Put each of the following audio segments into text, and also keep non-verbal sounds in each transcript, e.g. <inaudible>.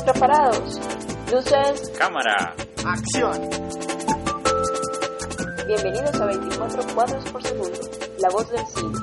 Preparados. Luces. Cámara. Acción. Bienvenidos a 24 cuadros por segundo. La voz del cine.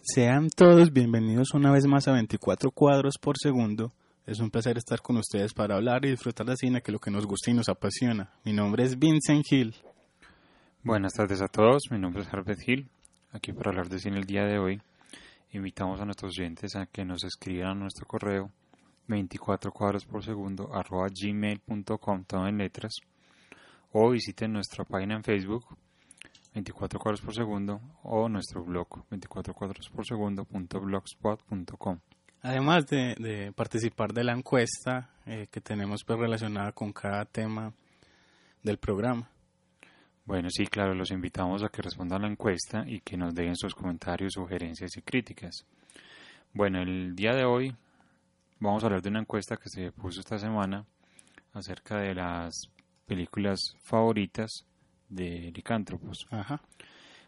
Sean todos bienvenidos una vez más a 24 cuadros por segundo. Es un placer estar con ustedes para hablar y disfrutar de cine, que es lo que nos gusta y nos apasiona. Mi nombre es Vincent Hill. Buenas tardes a todos, mi nombre es Herbert Hill, aquí para hablar de cine el día de hoy. Invitamos a nuestros oyentes a que nos escriban a nuestro correo 24 cuadros por segundo arroba gmail.com, todo en letras, o visiten nuestra página en Facebook 24 cuadros por segundo o nuestro blog 24 cuadros por segundo.blogspot.com. Además de, de, participar de la encuesta eh, que tenemos pues, relacionada con cada tema del programa. Bueno, sí, claro, los invitamos a que respondan a la encuesta y que nos dejen sus comentarios, sugerencias y críticas. Bueno, el día de hoy vamos a hablar de una encuesta que se puso esta semana acerca de las películas favoritas de licántropos. Ajá.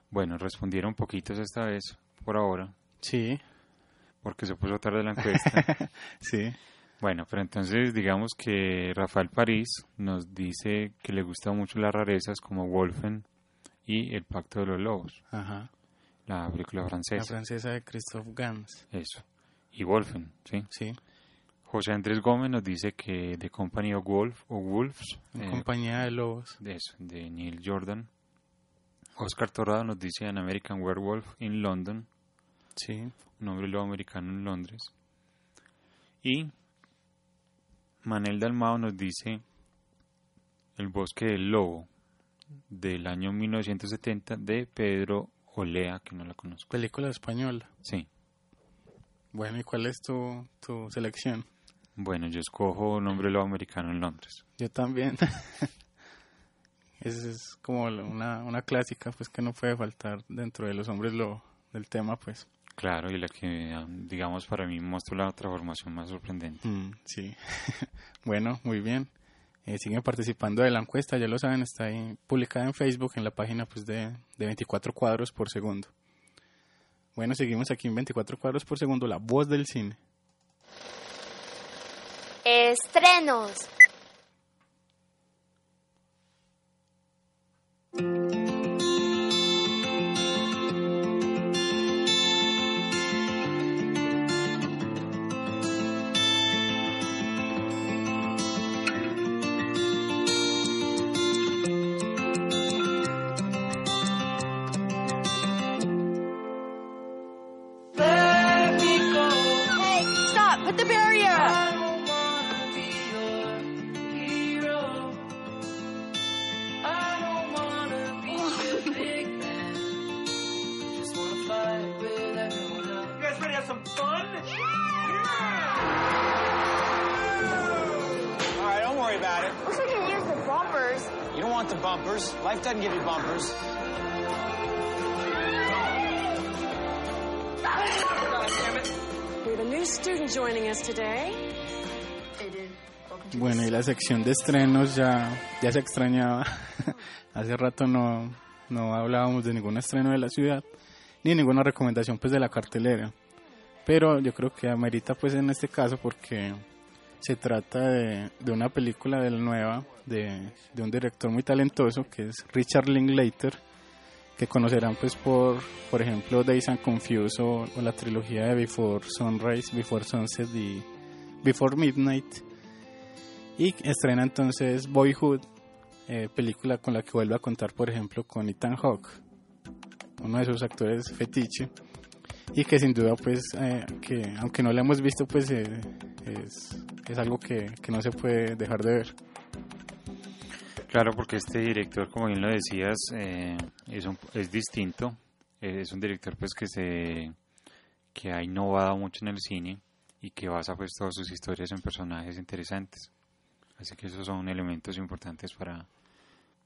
Bueno, respondieron poquitos esta vez, por ahora. Sí. Porque se puso tarde la encuesta. <laughs> sí. Bueno, pero entonces digamos que Rafael París nos dice que le gustan mucho las rarezas como Wolfen y El Pacto de los Lobos. Ajá. La película francesa. La francesa de Christophe Gans. Eso. Y Wolfen, ¿sí? Sí. José Andrés Gómez nos dice que The Company of Wolf o Wolves. En eh, compañía de lobos. De eso, de Neil Jordan. Oscar Torrado nos dice An American Werewolf in London. Sí. Lobo americano en Londres. Y Manel Dalmao nos dice El bosque del lobo del año 1970 de Pedro Olea, que no la conozco. Película española. Sí. Bueno, ¿y cuál es tu, tu selección? Bueno, yo escojo un hombre lobo americano en Londres. Yo también. <laughs> Esa es como una, una clásica, pues que no puede faltar dentro de los hombres lobo del tema, pues. Claro, y la que, digamos, para mí mostró la transformación más sorprendente. Mm, sí. <laughs> bueno, muy bien. Eh, siguen participando de la encuesta, ya lo saben, está ahí publicada en Facebook, en la página pues de, de 24 cuadros por segundo. Bueno, seguimos aquí en 24 cuadros por segundo, la voz del cine. Estrenos. Life doesn't give you bumpers. We have a new student joining us today. Bueno, y la sección de estrenos ya, ya se extrañaba. <laughs> Hace rato no, no hablábamos de ningún estreno de la ciudad, ni ninguna recomendación pues de la cartelera. Pero yo creo que amerita pues en este caso porque se trata de, de una película de la nueva de, de, un director muy talentoso que es Richard Linklater que conocerán pues por por ejemplo Days and Confused o, la trilogía de Before Sunrise, Before Sunset y Before Midnight. Y estrena entonces Boyhood eh, película con la que vuelve a contar por ejemplo con Ethan Hawke uno de sus actores fetiche. Y que sin duda pues eh, que aunque no la hemos visto pues eh, es, es algo que, que no se puede dejar de ver Claro, porque este director, como bien lo decías, eh, es, un, es distinto. Es un director pues que se que ha innovado mucho en el cine y que basa pues todas sus historias en personajes interesantes. Así que esos son elementos importantes para,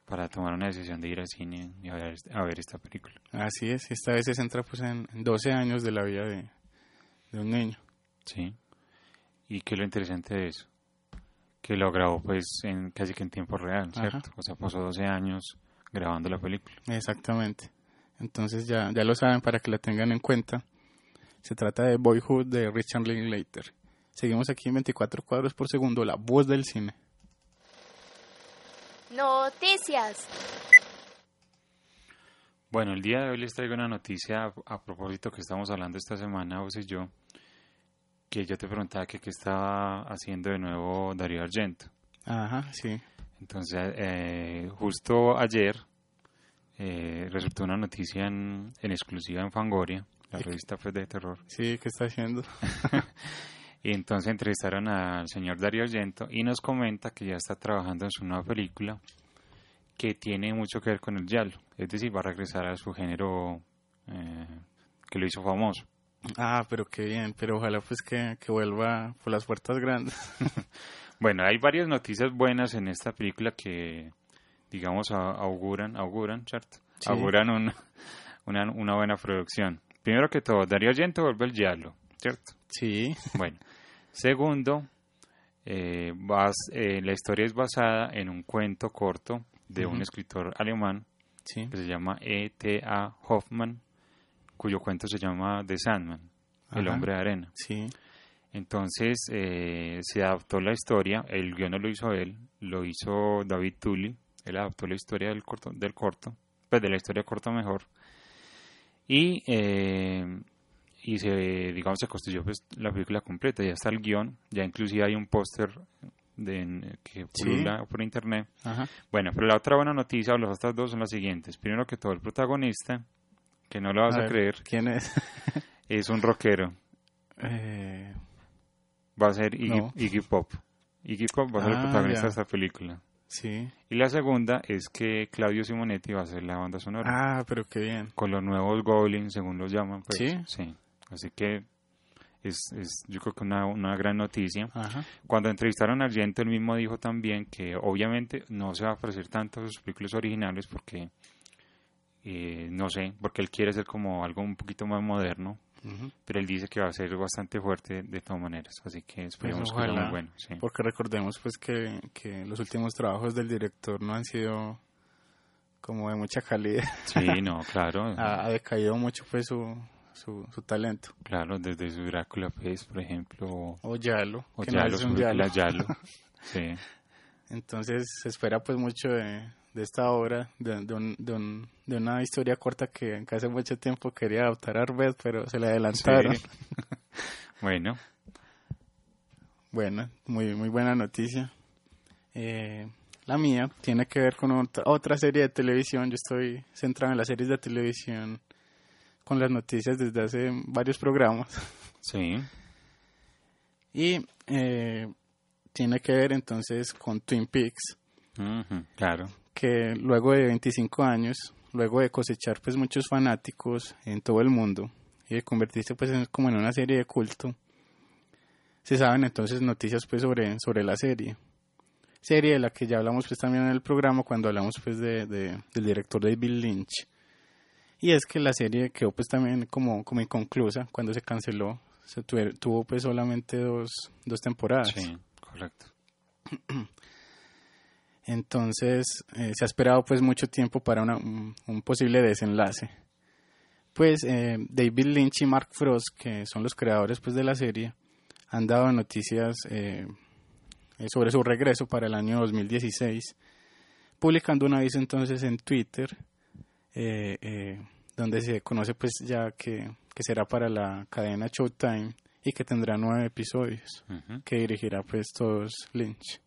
para tomar una decisión de ir al cine y a ver, a ver esta película. Así es, esta vez se centra pues en 12 años de la vida de, de un niño. Sí. ¿Y qué es lo interesante de eso? Que lo grabó pues en casi que en tiempo real, Ajá. ¿cierto? O sea, pasó 12 años grabando la película. Exactamente. Entonces ya, ya lo saben para que la tengan en cuenta. Se trata de Boyhood de Richard Linklater. Seguimos aquí en 24 cuadros por segundo, la voz del cine. Noticias. Bueno, el día de hoy les traigo una noticia a, a propósito que estamos hablando esta semana, vos y yo, que yo te preguntaba que qué estaba haciendo de nuevo Darío Argento. Ajá, sí. Entonces, eh, justo ayer eh, resultó una noticia en, en exclusiva en Fangoria, la revista pues, de terror. Sí, ¿qué está haciendo? <laughs> Y entonces entrevistaron al señor Darío Argento y nos comenta que ya está trabajando en su nueva película que tiene mucho que ver con el giallo. Es decir, va a regresar a su género eh, que lo hizo famoso. Ah, pero qué bien, pero ojalá pues que, que vuelva por las puertas grandes. <laughs> Bueno, hay varias noticias buenas en esta película que, digamos, auguran, auguran, ¿cierto? Sí. Auguran un- <laughs> una, una buena producción. Primero que todo, Darío Argento vuelve el giallo, ¿cierto? Sí, Bueno, segundo, eh, eh, la historia es basada en un cuento corto de un escritor alemán sí. que se llama E.T.A. Hoffman, cuyo cuento se llama The Sandman, el hombre de arena. Sí, Entonces eh, se adaptó la historia, el guion no lo hizo él, lo hizo David Tully, él adaptó la historia del corto, del corto pues de la historia corta mejor. Y, eh, y se, digamos, se construyó pues, la película completa, ya está el guion, ya inclusive hay un póster de, que Sí. pulula por internet. ajá. Bueno, pero la otra buena noticia, o las otras dos son las siguientes. Primero que todo, el protagonista, que no lo vas a, ver, creer, ¿Quién es? <laughs> es un rockero. Eh, va a ser Iggy, No. Iggy Pop. Iggy Pop va a ser el Ah, protagonista ya. de esta película. sí. Y la segunda es que Claudio Simonetti va a ser la banda sonora. Ah, pero qué bien. Con los nuevos Goblins, según los llaman. Pues. ¿Sí? Así que es, es yo creo que una, una gran noticia. Ajá. Cuando entrevistaron a Argento, él mismo dijo también que obviamente no se va a parecer tanto a sus películas originales porque, eh, no sé, porque él quiere ser como algo un poquito más moderno. ujú. Pero él dice que va a ser bastante fuerte de todas maneras. Así que esperemos que sea Pues muy bueno. sí. Porque recordemos pues que, que los últimos trabajos del director no han sido como de mucha calidad. Sí, <laughs> no, claro. ha, ha decaído mucho pues su, su, su talento. Claro, desde su Drácula Face, por ejemplo, o, Yalo, o que no Yalo, es su un Yalo. Yalo. <laughs> Sí, Entonces se espera pues mucho de, de esta obra, de, de, un- de, un- de una historia corta que, hace mucho tiempo quería adaptar a Arbet, pero se le adelantaron. Sí. <laughs> bueno, Bueno, muy, muy buena noticia. Eh, la mía tiene que ver con otra, otra serie de televisión. Yo estoy centrado en las series de televisión con las noticias desde hace varios programas. <laughs> sí, Y eh, tiene que ver entonces con Twin Peaks, claro, que luego de 25 años, luego de cosechar pues muchos fanáticos en todo el mundo y de convertirse pues en- como en una serie de culto, se saben entonces noticias pues sobre, sobre la serie. Serie de la que ya hablamos pues también en el programa cuando hablamos pues de, de- del director David Lynch. Y es que la serie quedó pues también como, como inconclusa cuando se canceló. Se tuve- tuvo pues solamente dos, dos temporadas. sí, correcto. <clears throat> <clears throat> Entonces eh, se ha esperado pues mucho tiempo para una- un, un posible desenlace. Pues eh, David Lynch y Mark Frost, que son los creadores pues de la serie, han dado noticias eh, eh, sobre su regreso para el año 2016, publicando un aviso entonces en Twitter, donde se conoce pues ya que, que será para la cadena Showtime y que tendrá nueve episodios, que dirigirá pues todos Lynch.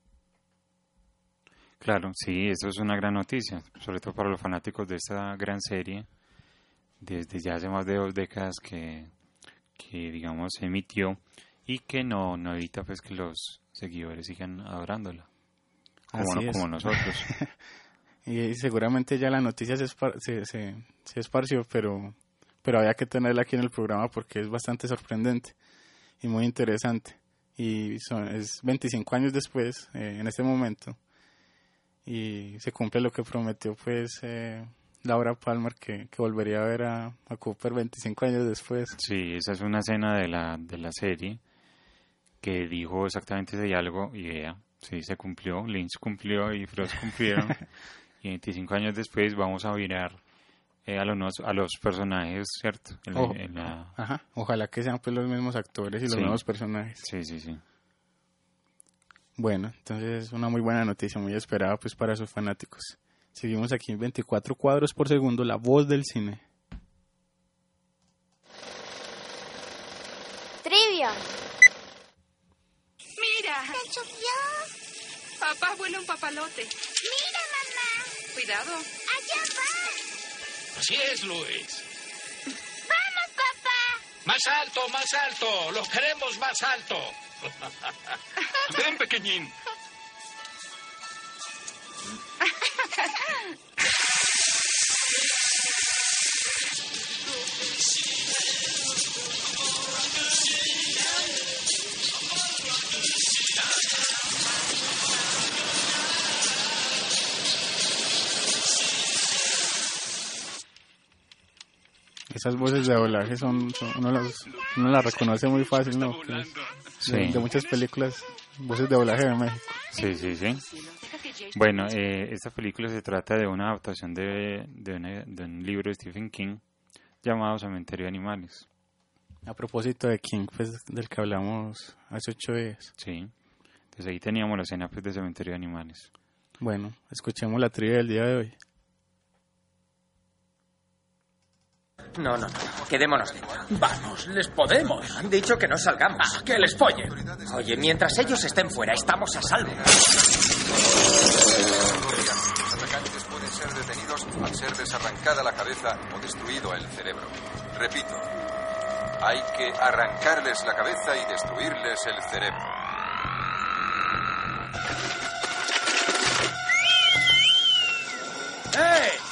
Claro, sí, eso es una gran noticia, sobre todo para los fanáticos de esta gran serie, desde ya hace más de dos décadas que, que digamos, se emitió y que no, no evita pues que los seguidores sigan adorándola, como, como nosotros. <laughs> Y seguramente ya la noticia se, espar- se, se, se esparció, pero, pero había que tenerla aquí en el programa porque es bastante sorprendente y muy interesante. Y son, es 25 años después, eh, en este momento, y se cumple lo que prometió pues eh, Laura Palmer, que, que volvería a ver a, a Cooper 25 años después. Sí, esa es una escena de la, de la serie que dijo exactamente ese diálogo y vea, sí, se cumplió, Lynch cumplió y Frost cumplieron. <laughs> y 25 años después vamos a mirar eh, a, los, a los personajes, ¿cierto? En, Ojo. en la- Ajá, ojalá que sean pues los mismos actores y los Sí. nuevos personajes. Sí, sí, sí. Bueno, entonces una muy buena noticia, muy esperada pues para sus fanáticos. Seguimos aquí en 24 cuadros por segundo, la voz del cine. Trivia. Mira, papá vuela un papalote. Mira, mamá. Cuidado. Allá va. Así es, Luis. Vamos, papá. Más alto, más alto. Los queremos más alto. Ven, pequeñín. Esas voces de doblaje son, son- uno, las, uno las reconoce muy fácil, ¿no? Que es Sí. De, de muchas películas, voces de doblaje de México. Sí, sí, sí. Bueno, eh, esta película se trata de una adaptación de, de, una- de un libro de Stephen King llamado Cementerio de Animales. A propósito de King, pues del que hablamos hace ocho días. Sí. Entonces ahí teníamos la escena pues, de Cementerio de Animales. Bueno, escuchemos la trivia del día de hoy. No, no, no. Quedémonos dentro. Vamos, les podemos. Han dicho que no salgamos. Ah, que les follen. Oye, mientras ellos estén fuera, estamos a salvo. Los atacantes pueden ser detenidos al ser desarrancada la cabeza o destruido el cerebro. Repito, hay que arrancarles la cabeza y destruirles el cerebro. ¡Eh!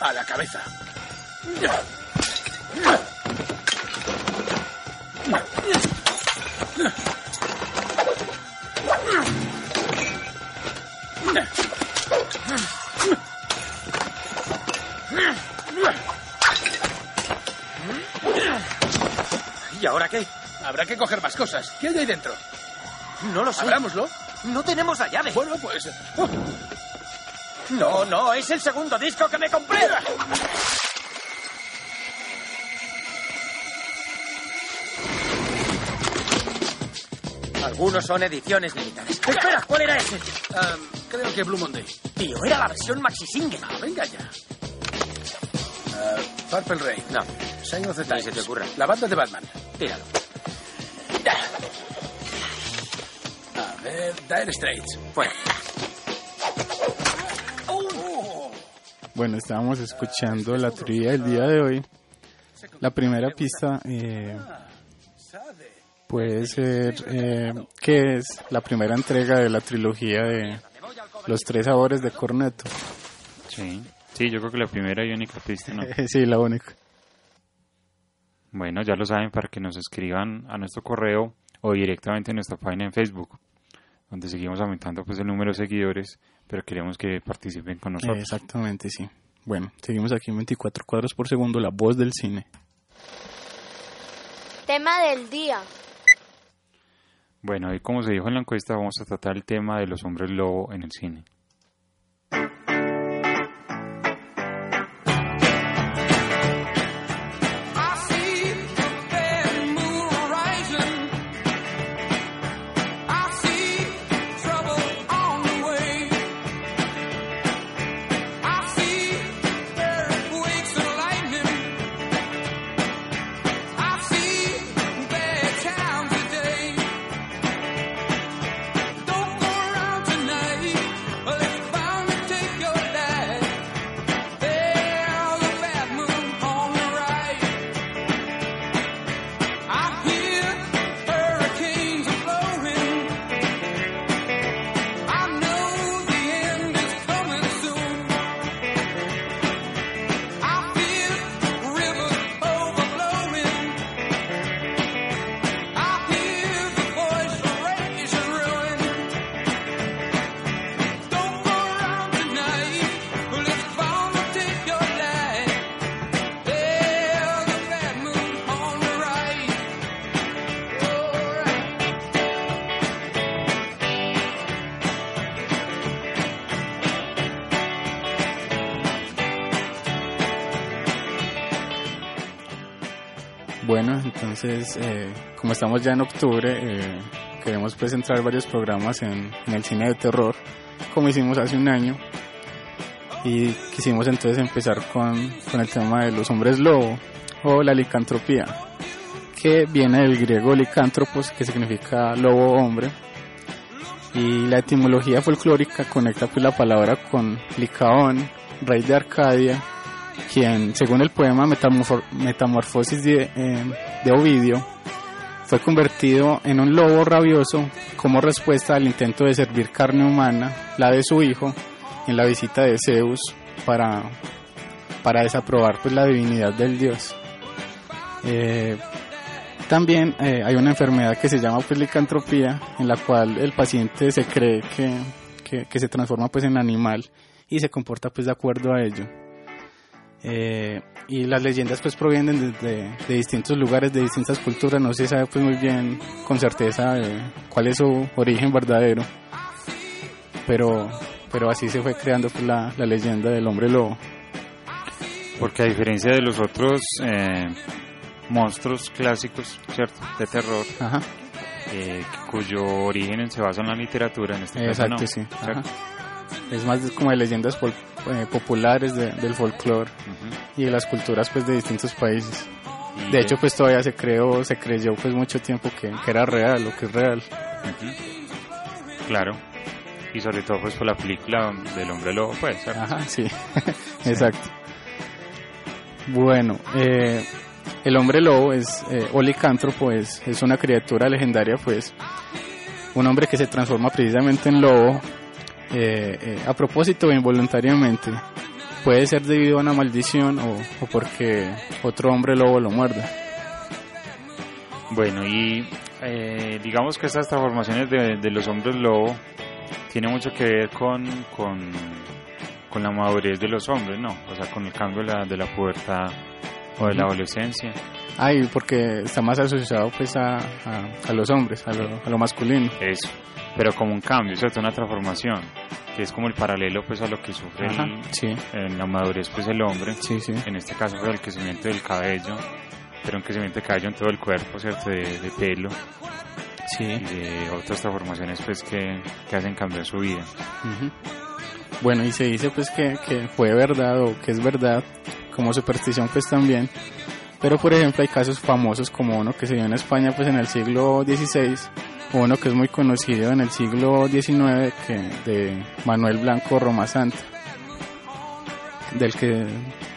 A la cabeza. ¿Y ahora qué? Habrá que coger más cosas. ¿Qué hay ahí dentro? No lo sé. Abrámoslo. No tenemos la llave. Bueno, pues. oh, No, no, es el segundo disco que me compré. Algunos son ediciones limitadas. Espera, ¿cuál era ese? ah, creo que Blue Monday. Tío, era la versión maxi single. Ah, venga ya. Ah, Purple Rain. No, Sign of the Times. se te ocurra. La banda de Batman. tíralo. A ver, Dire Straits. Fuera. Bueno, estábamos escuchando la trivia del día de hoy. La primera pista eh, puede ser eh, que es la primera entrega de la trilogía de Los Tres Sabores de Corneto. Sí. Sí, yo creo que la primera y única pista, ¿no? <laughs> sí, la única. Bueno, ya lo saben para que nos escriban a nuestro correo o directamente en nuestra página en Facebook, donde seguimos aumentando pues el número de seguidores, pero queremos que participen con nosotros. Exactamente, sí. Bueno, seguimos aquí en 24 cuadros por segundo, la voz del cine. Tema del día. Bueno, y como se dijo en la encuesta, vamos a tratar el tema de los hombres lobo en el cine. Entonces, eh, como estamos ya en octubre, eh, queremos entrar varios programas en, en el cine de terror, como hicimos hace un año. Y quisimos entonces empezar con, con el tema de los hombres lobo o la licantropía, que viene del griego licántropos, que significa lobo hombre. Y la etimología folclórica conecta pues la palabra con Licaón, rey de Arcadia, quien, según el poema Metamorfo- Metamorfosis de, eh, de Ovidio, fue convertido en un lobo rabioso como respuesta al intento de servir carne humana, la de su hijo, en la visita de Zeus para, para desaprobar pues, la divinidad del dios. Eh, también eh, hay una enfermedad que se llama pues, en la cual el paciente se cree que, que, que se transforma pues, en animal y se comporta pues, de acuerdo a ello. Eh, y las leyendas pues provienen de, de- de distintos lugares, de distintas culturas, no se sabe pues muy bien con certeza eh, cuál es su origen verdadero, pero, pero así se fue creando pues, la, la leyenda del hombre lobo. Porque a diferencia de los otros eh, monstruos clásicos, ¿cierto? De terror, Ajá, eh, cuyo origen se basa en la literatura, en este caso exacto, no, sí. Es más como de leyendas eh, populares de- del folclore y de las culturas pues de distintos países. Y De hecho pues todavía se creó, se creyó pues mucho tiempo que, que era real, lo que es real. Claro. Y sobre todo pues por la película del hombre lobo, pues, ¿cierto? Ajá, sí, <laughs> exacto. Bueno, eh, el hombre lobo es, eh, o licántropo es, es una criatura legendaria, pues, un hombre que se transforma precisamente en lobo, eh, eh, a propósito o involuntariamente. Puede ser debido a una maldición o, o porque otro hombre lobo lo muerda. Bueno, y eh, digamos que estas transformaciones de, de los hombres lobo tiene mucho que ver con, con, con la madurez de los hombres, ¿no? O sea, con el cambio de la, de la pubertad o de la adolescencia. Ay, porque está más asociado pues a, a, a los hombres, a lo, a lo masculino. Eso. Pero como un cambio, ¿cierto? Una transformación, que es como el paralelo pues a lo que sufre Ajá, el- sí, en la madurez pues el hombre. sí, sí. En este caso fue el crecimiento del cabello, pero un crecimiento de cabello en todo el cuerpo, ¿cierto? De, de pelo Sí. y de otras transformaciones pues que, que hacen cambiar su vida. Ujú. Bueno, y se dice pues que, que fue verdad o que es verdad, como superstición pues también. Pero por ejemplo hay casos famosos como uno que se dio en España pues en el siglo XVI, o uno que es muy conocido en el siglo XIX, que de Manuel Blanco Roma Santa, del que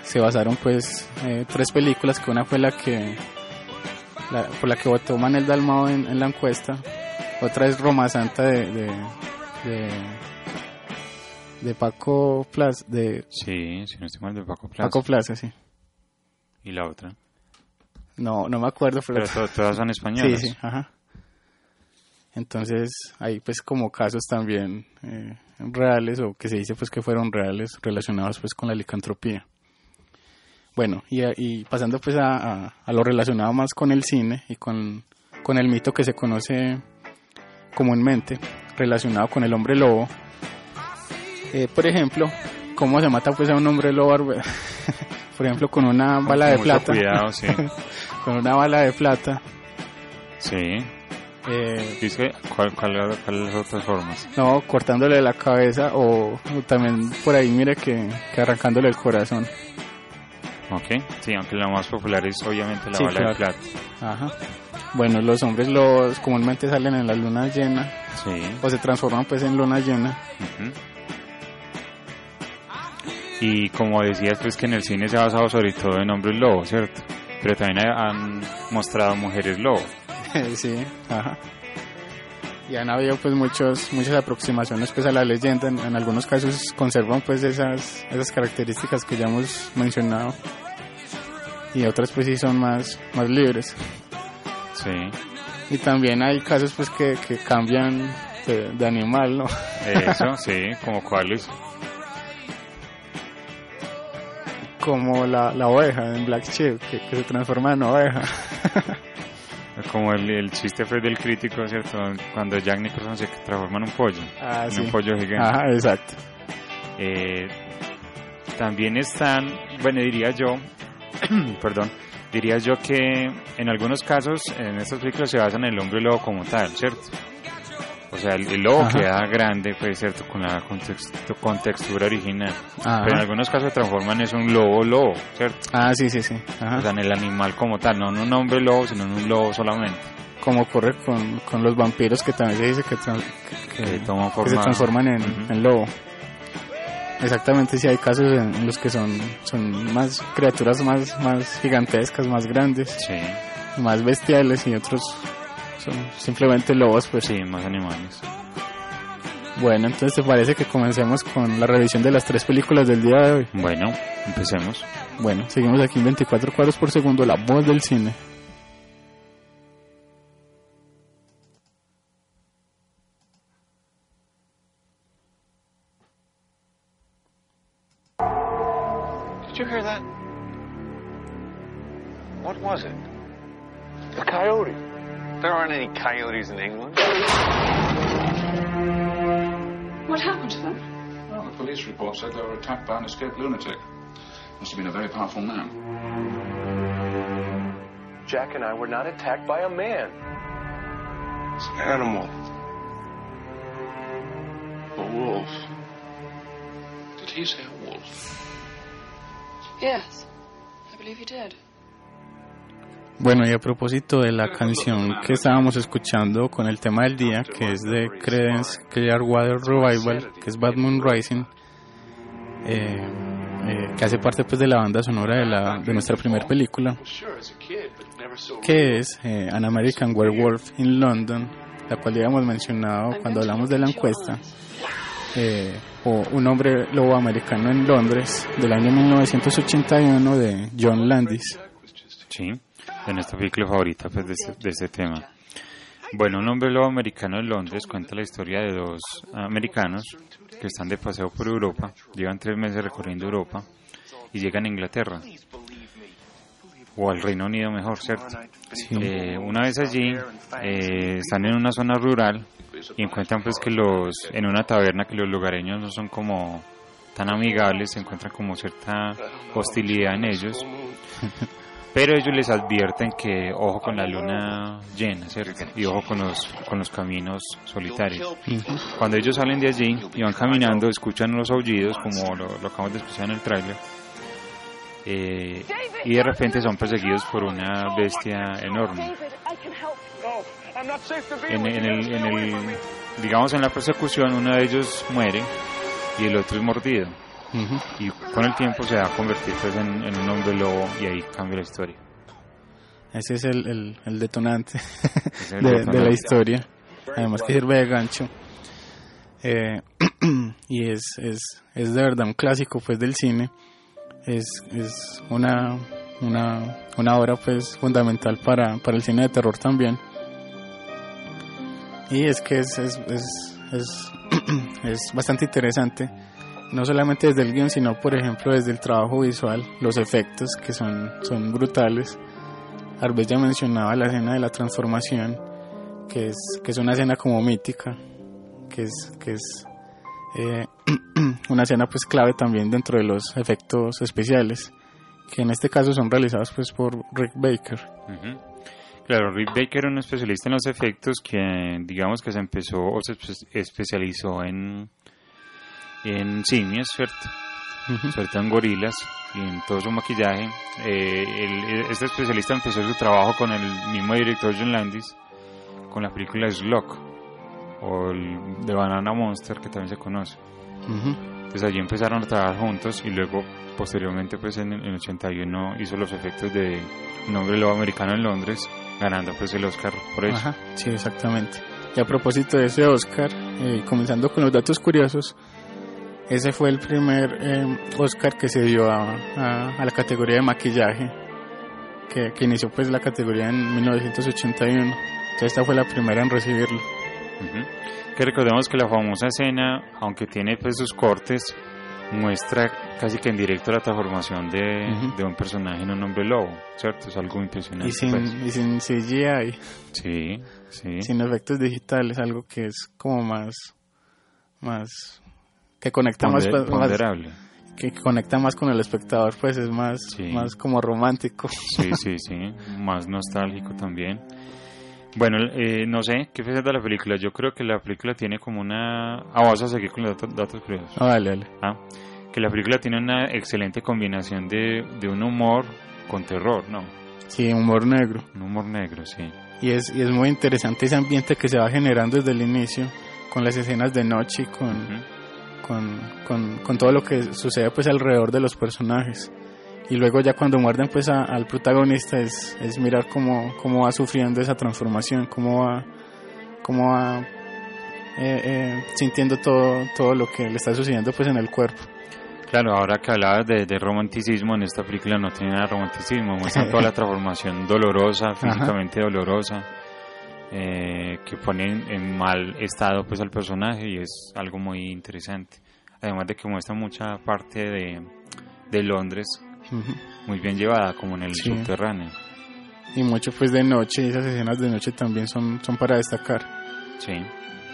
se basaron pues eh, tres películas, que una fue la que la- por la que votó Manuel Dalmao en, la encuesta, otra es Roma Santa de de Paco Plaza, de Sí, si no estoy mal, de Paco Plaza. Paco Plaza, sí. Y la otra. No, no me acuerdo, pero, Pero to- todas son sí, españolas. sí, ajá. Entonces, hay pues como casos también eh, reales o que se dice pues que fueron reales relacionados pues con la licantropía. Bueno, y, y pasando pues a, a- a lo relacionado más con el cine y con, con el mito que se conoce comúnmente relacionado con el hombre lobo. Eh, por ejemplo, ¿cómo se mata pues a un hombre lobo? <laughs> Por ejemplo, con una Con bala de mucho plata. cuidado, sí. <laughs> con una bala de plata. Sí. Eh, Dice, ¿cuál, cuál, ¿cuáles otras formas? no, cortándole la cabeza o, o también por ahí mire que, que arrancándole el corazón. Ok. Sí, aunque la más popular es obviamente la Sí, bala claro. de plata. Ajá. Bueno, los hombres los comúnmente salen en la luna llena Sí. o se transforman pues en luna llena. Ujú. Y como decías, pues que en el cine se ha basado sobre todo en hombres lobos, ¿cierto? Pero también ha- han mostrado mujeres lobo. <laughs> sí, ajá. Y han habido pues muchos, muchas aproximaciones pues a la leyenda. En, en algunos casos conservan pues esas, esas características que ya hemos mencionado. Y otras pues sí son más, más libres. Sí. Y también hay casos pues que, que cambian de, de animal, ¿no? Eso, <laughs> sí, como cuáles. Como la, la oveja en Black Sheep, que, que se transforma en oveja. <laughs> Como el, el chiste fue del crítico, ¿cierto? Cuando Jack Nicholson se transforma en un pollo. Ah, en sí. un pollo gigante. Ajá, exacto. Eh, también están, bueno, diría yo, <clears throat> perdón, Diría yo que en algunos casos en estas películas se basan en el hombre lobo como tal, ¿cierto? O sea, el, el lobo Ajá. queda grande, pues, ¿cierto? Con la contextu- con textura original. Ajá. Pero en algunos casos se transforman en un lobo lobo, ¿cierto? Ah, sí, sí, sí. Ajá. O sea, en el animal como tal, no en un hombre lobo, sino en un lobo solamente. Como ocurre con, con los vampiros que también se dice que, tran- que- Que toman que forma. se transforman en, lobo. Exactamente, sí hay casos en, en los que son, son más criaturas más, más gigantescas, más grandes, Sí, más bestiales y otros son simplemente lobos, pues sí, más animales. Bueno, entonces te parece que comencemos con la revisión de las tres películas del día de hoy. Bueno, empecemos. Bueno, seguimos aquí en 24 cuadros por segundo, la voz del cine. Did you hear that? What was it? A coyote. There aren't any coyotes in England. What happened to them? Well, the police report said they were attacked by an escaped lunatic. Must have been a very powerful man. Jack and I were not attacked by a man. It's an animal. A wolf. Did he say a wolf? Yes, I believe he did. Bueno, y a propósito de la canción que estábamos escuchando con el tema del día, que es de Credence Clearwater Revival, que es Bad Moon Rising, eh, eh, que hace parte pues de la banda sonora de, la, de nuestra primera película, que es eh, An American Werewolf in London, la cual ya hemos mencionado cuando hablamos de la encuesta, o Un hombre lobo americano en Londres, del año 1981 de John Landis. Sí, de nuestra película favorita pues, de, este, de este tema. Bueno, un hombre lobo americano en Londres cuenta la historia de dos americanos que están de paseo por Europa, llevan tres meses recorriendo Europa y llegan a Inglaterra, o al Reino Unido mejor, ¿cierto? Eh, una vez allí, eh, están en una zona rural y encuentran pues que los, en una taberna que los lugareños no son como tan amigables, se encuentran como cierta hostilidad en ellos. <laughs> Pero ellos les advierten que ojo con la luna llena, ¿cierto? Y ojo con los, con los caminos solitarios. Cuando ellos salen de allí y van caminando, escuchan los aullidos, como lo, lo acabamos de escuchar en el tráiler. eh, y de repente son perseguidos por una bestia enorme. En, en el, en el, digamos, en la persecución, uno de ellos muere y el otro es mordido. Y con el tiempo se va a convertir pues, en, en un hombre lobo y ahí cambia la historia. Ese es el, el, el detonante es el <laughs> de, detonante. de la historia. Además que sirve de gancho. Eh, <clears throat> y es, es, es de verdad un clásico pues del cine. Es, es una, una, una obra pues fundamental para, para el cine de terror también. Y es que es, es, es, es <clears throat> bastante interesante. No solamente desde el guion, sino por ejemplo desde el trabajo visual, los efectos que son, son brutales. Arbez ya mencionaba la escena de la transformación, que es, que es una escena como mítica, que es, que es eh, <clears throat> una escena pues clave también dentro de los efectos especiales, que en este caso son realizados pues por Rick Baker. Ujú. Claro, Rick Baker era un especialista en los efectos que digamos que se empezó o se espe- especializó en, en simios, ¿cierto? Ujú. Sobre todo en gorilas y en todo su maquillaje. Eh, el- este especialista empezó su trabajo con el mismo director John Landis con la película Slug o el de Banana Monster que también se conoce. Ujú. Entonces allí empezaron a trabajar juntos y luego posteriormente pues en el en el 81 hizo los efectos de Un hombre lobo americano en Londres ganando pues el Oscar por eso. Ajá, sí, exactamente. Y a propósito de ese Oscar, eh, comenzando con los datos curiosos, ese fue el primer eh, Oscar que se dio a, a- a la categoría de maquillaje, que, que inició pues la categoría en 1981. Entonces esta fue la primera en recibirlo. Que recordemos que la famosa escena, aunque tiene pues sus cortes, muestra casi que en directo la transformación de, de un personaje en un hombre lobo, ¿cierto? Es algo impresionante. Y sin, pues. y sin CGI, Sí, sí. sin efectos digitales, algo que es como más, más que conecta más, Ponder- más- ponderable. que conecta más con el espectador, pues es más, Sí. más como romántico. Sí, sí, sí, más nostálgico también. Bueno, eh, no sé, ¿qué piensas de la película? Yo creo que la película tiene como una... Ah, vamos a seguir con los datos, datos curiosos. Ah, dale, dale. Ah, que la película tiene una excelente combinación de, de un humor con terror, ¿no? Sí, humor negro. Un humor negro, sí. Y es, y es muy interesante ese ambiente que se va generando desde el inicio, con las escenas de noche y con, Ujú. Con, con, con todo lo que sucede pues alrededor de los personajes. Y luego ya cuando muerden pues a- al protagonista es, es mirar cómo, cómo va sufriendo esa transformación, cómo va, cómo va eh, eh, sintiendo todo, todo lo que le está sucediendo pues en el cuerpo. Claro, ahora que hablabas de, de romanticismo, en esta película no tiene nada de romanticismo, muestra <laughs> toda la transformación dolorosa, físicamente dolorosa, eh, que pone en, mal estado pues al personaje y es algo muy interesante. Además de que muestra mucha parte de, de Londres muy bien llevada, como en el Sí. subterráneo. Y mucho pues de noche, esas escenas de noche también son, son para destacar. Sí,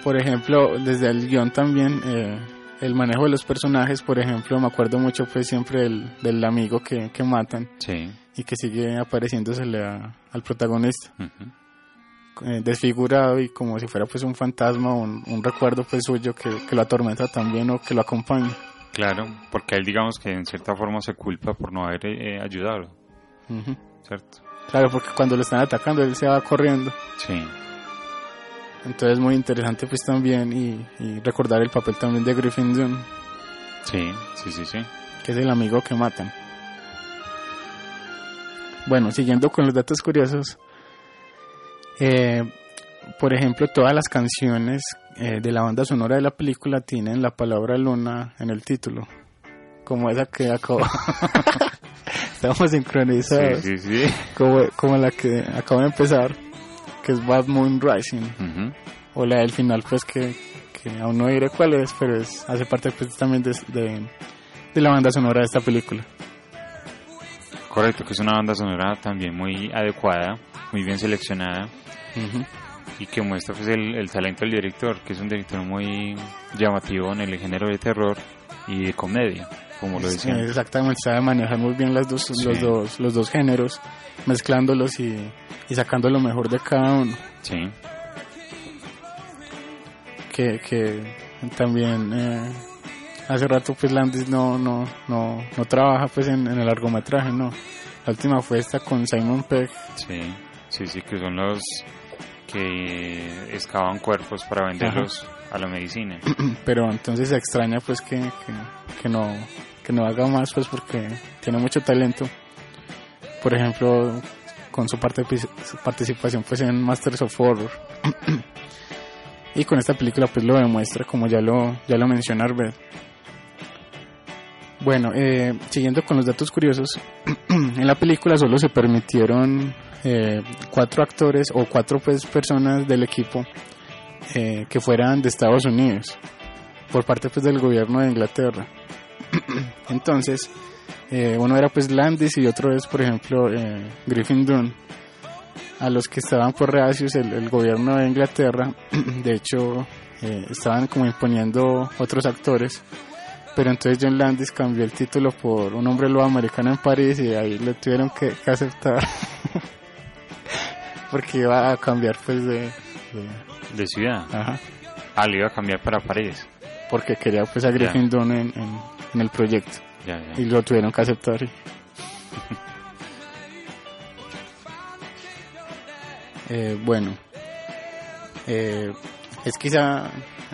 Por ejemplo, desde el guion también, eh, el manejo de los personajes, por ejemplo, me acuerdo mucho pues siempre del, del amigo que, que matan sí. y que sigue apareciéndosele a- al protagonista, ujú. Eh, desfigurado y como si fuera pues un fantasma o un, un recuerdo pues suyo que, que lo atormenta también o que lo acompaña. Claro, porque él digamos que en cierta forma se culpa por no haber eh, ayudado. ¿cierto? Claro, porque cuando lo están atacando él se va corriendo. Sí, Entonces muy interesante pues también y, y recordar el papel también de Griffin Dunne, sí, sí, sí, sí. que es el amigo que matan. Bueno, siguiendo con los datos curiosos, eh, por ejemplo, todas las canciones eh, de la banda sonora de la película tienen la palabra luna en el título, como esa que acabo. <laughs> Estamos sincronizados, Sí, sí, sí. Como, como la que acabo de empezar, que es Bad Moon Rising, o la del final, pues que, que aún no diré cuál es, pero es, hace parte pues, también de, de, de la banda sonora de esta película. Correcto, que es una banda sonora también muy adecuada, muy bien seleccionada Y que muestra pues, el, el talento del director, que es un director muy llamativo en el género de terror y de comedia, como lo Sí, decían. exactamente, sabe manejar muy bien las dos, Sí. los, dos, los dos géneros, mezclándolos y, y sacando lo mejor de cada uno. Sí, Que, que también eh, hace rato pues Landis no, no, no, no trabaja pues en, en el largometraje, no. La última fue esta con Simon Pegg, sí, sí, sí, que son los que excavan cuerpos para venderlos a la medicina. <clears throat> pero entonces se extraña pues que, que, que no que no haga más pues porque tiene mucho talento. Por ejemplo con su, parte, su participación pues en Masters of Horror. <clears throat> Y con esta película pues lo demuestra como ya lo ya lo menciona Arbed bueno eh, siguiendo con los datos curiosos <clears throat> en la película solo se permitieron eh, cuatro actores o cuatro pues personas del equipo eh, que fueran de Estados Unidos por parte pues del gobierno de Inglaterra. <clears throat> Entonces eh, uno era pues Landis y otro es por ejemplo Griffin Dunne a los que estaban por reacios el, el gobierno de Inglaterra <clears throat> de hecho estaban como imponiendo otros actores pero entonces John Landis cambió el título por un hombre lobo americano en París y ahí le tuvieron que, que aceptar <laughs> porque iba a cambiar pues de, de- De ciudad. ajá, Ah, le iba a cambiar para París. porque quería pues a Griffin Dunne en, en, en el proyecto Ya, ya. y lo tuvieron que aceptar. y- <laughs> Eh, bueno, eh, es quizá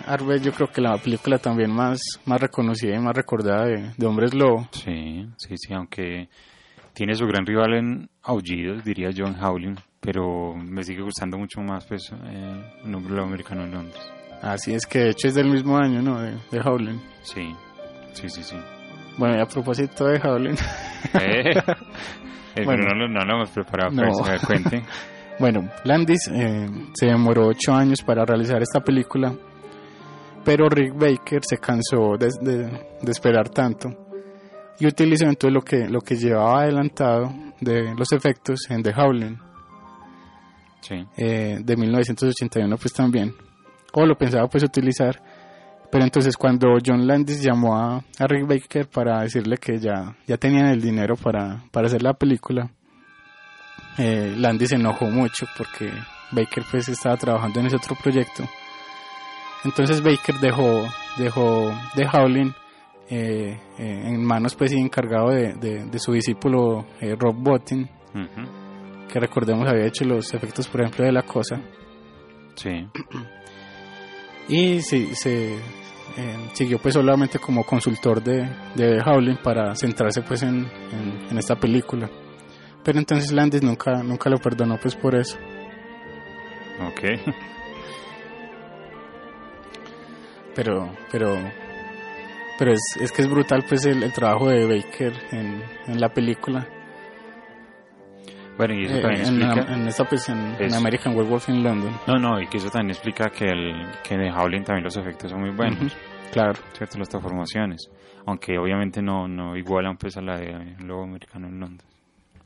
Arbe, yo creo que la película también más, más reconocida y más recordada de, de Hombres Lobo. Sí, sí, sí, aunque tiene su gran rival en Aullidos, diría John Howling, pero me sigue gustando mucho más pues eh, un hombre lobo americano en Londres. Así es que de hecho es del mismo año, ¿no? De, de Howling. Sí, sí, sí, sí. Bueno, y a propósito de Howling. <laughs> Eh, eh, <laughs> Bueno. no, lo- no lo hemos preparado No. para eso, a ver, cuente. <laughs> Bueno, Landis eh, se demoró ocho años para realizar esta película, pero Rick Baker se cansó de, de- de esperar tanto y utilizó entonces lo que, lo que llevaba adelantado de los efectos en The Howling. Sí, eh, de 1981 pues también, o lo pensaba pues utilizar, Pero entonces cuando John Landis llamó a, a Rick Baker para decirle que ya, ya tenían el dinero para, para hacer la película, eh, Landis se enojó mucho porque Baker pues estaba trabajando en ese otro proyecto. Entonces Baker dejó, dejó de Howling eh, eh, en manos pues y encargado de, de, de su discípulo eh, Rob Bottin, que recordemos había hecho los efectos por ejemplo de la cosa. Sí. y sí, se eh, siguió pues solamente como consultor de, de Howling para centrarse pues en, en, en esta película. Pero entonces Landis nunca, nunca lo perdonó pues por eso. Ok. <laughs> pero pero pero es, es que es brutal pues el, el trabajo de Baker en, en la película Bueno, y eso Eh, también en, explica... en esta pues en, en. American Werewolf in London No, no, y que eso también explica que, el, que de Howling también los efectos son muy buenos. Claro ¿Cierto? Las transformaciones. Aunque obviamente no, no igualan pues a la de Lobo Americano en Londres.